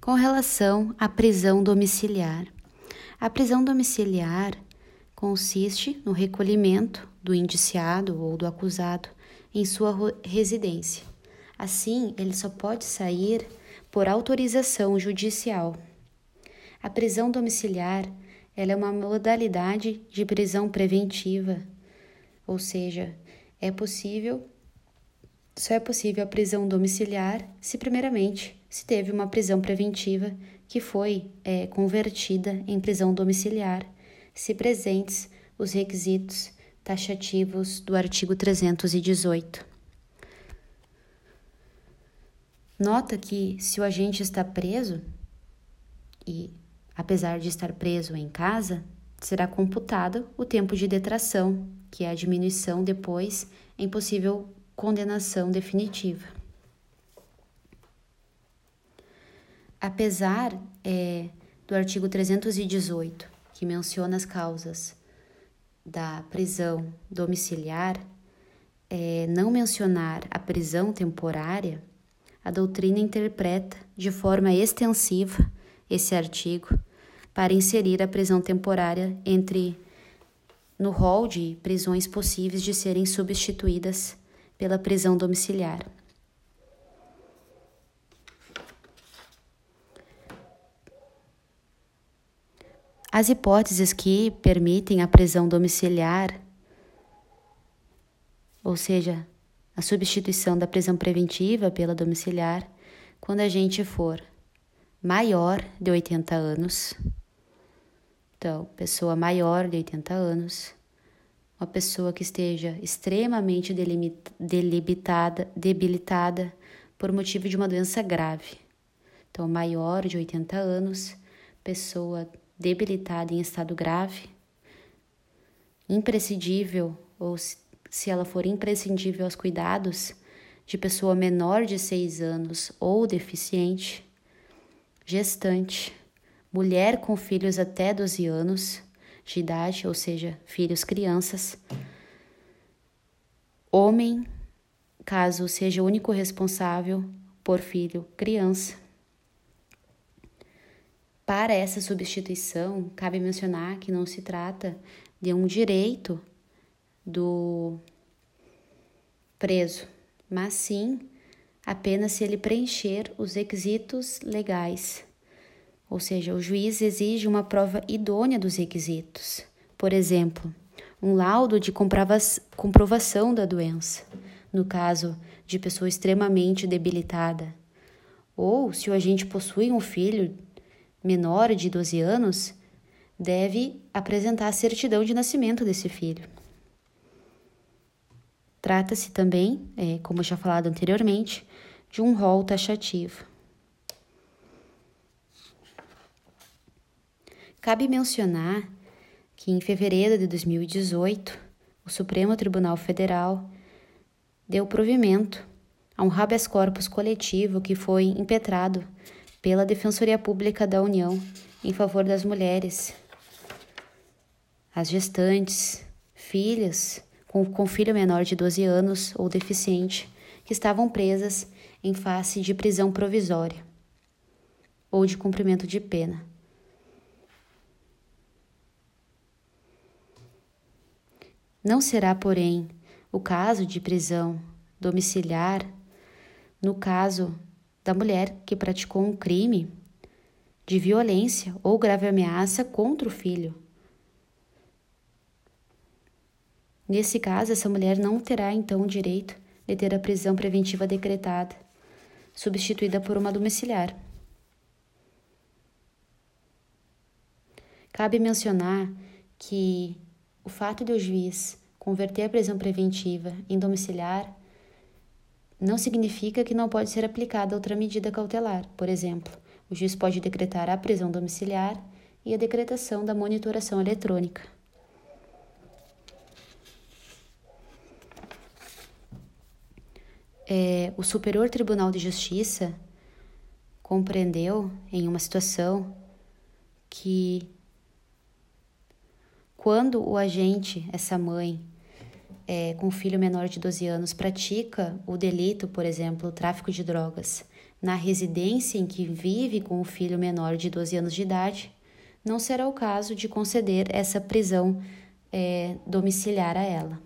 Com relação à prisão domiciliar. A prisão domiciliar consiste no recolhimento do indiciado ou do acusado em sua residência. Assim, ele só pode sair por autorização judicial. A prisão domiciliar ela é uma modalidade de prisão preventiva, ou seja, é possível só é possível a prisão domiciliar se primeiramente se teve uma prisão preventiva que foi é, convertida em prisão domiciliar, se presentes os requisitos taxativos do artigo 318. Nota que se o agente está preso e apesar de estar preso em casa, será computado o tempo de detração, que é a diminuição depois em possível condenação definitiva. Apesar é, do artigo 318, que menciona as causas da prisão domiciliar, é, não mencionar a prisão temporária, a doutrina interpreta de forma extensiva esse artigo para inserir a prisão temporária entre no rol de prisões possíveis de serem substituídas pela prisão domiciliar. As hipóteses que permitem a prisão domiciliar, ou seja, a substituição da prisão preventiva pela domiciliar, quando a gente for maior de 80 anos. Então, pessoa maior de 80 anos, uma pessoa que esteja extremamente delimitada, debilitada por motivo de uma doença grave. Então, maior de 80 anos, pessoa debilitada em estado grave, imprescindível ou se ela for imprescindível aos cuidados de pessoa menor de 6 anos ou deficiente, gestante, mulher com filhos até 12 anos de idade, ou seja, filhos crianças, homem, caso seja o único responsável por filho criança. Para essa substituição, cabe mencionar que não se trata de um direito do preso, mas sim apenas se ele preencher os requisitos legais. Ou seja, o juiz exige uma prova idônea dos requisitos. Por exemplo, um laudo de comprovação da doença, no caso de pessoa extremamente debilitada. Ou, se o agente possui um filho menor de 12 anos, deve apresentar a certidão de nascimento desse filho. Trata-se também, é, como já falado anteriormente, de um rol taxativo. Cabe mencionar que em fevereiro de 2018, o Supremo Tribunal Federal deu provimento a um habeas corpus coletivo que foi impetrado pela Defensoria Pública da União em favor das mulheres, as gestantes, filhas com, com filho menor de 12 anos ou deficiente que estavam presas em face de prisão provisória ou de cumprimento de pena. Não será, porém, o caso de prisão domiciliar no caso da mulher que praticou um crime de violência ou grave ameaça contra o filho Nesse caso, essa mulher não terá então o direito de ter a prisão preventiva decretada, substituída por uma domiciliar. Cabe mencionar que o fato de o juiz converter a prisão preventiva em domiciliar não significa que não pode ser aplicada outra medida cautelar. Por exemplo, o juiz pode decretar a prisão domiciliar e a decretação da monitoração eletrônica. é, o Superior Tribunal de Justiça compreendeu em uma situação que quando o agente, essa mãe, é, com filho menor de 12 anos, pratica o delito, por exemplo, tráfico de drogas, na residência em que vive com o filho menor de 12 anos de idade, não será o caso de conceder essa prisão é, domiciliar a ela.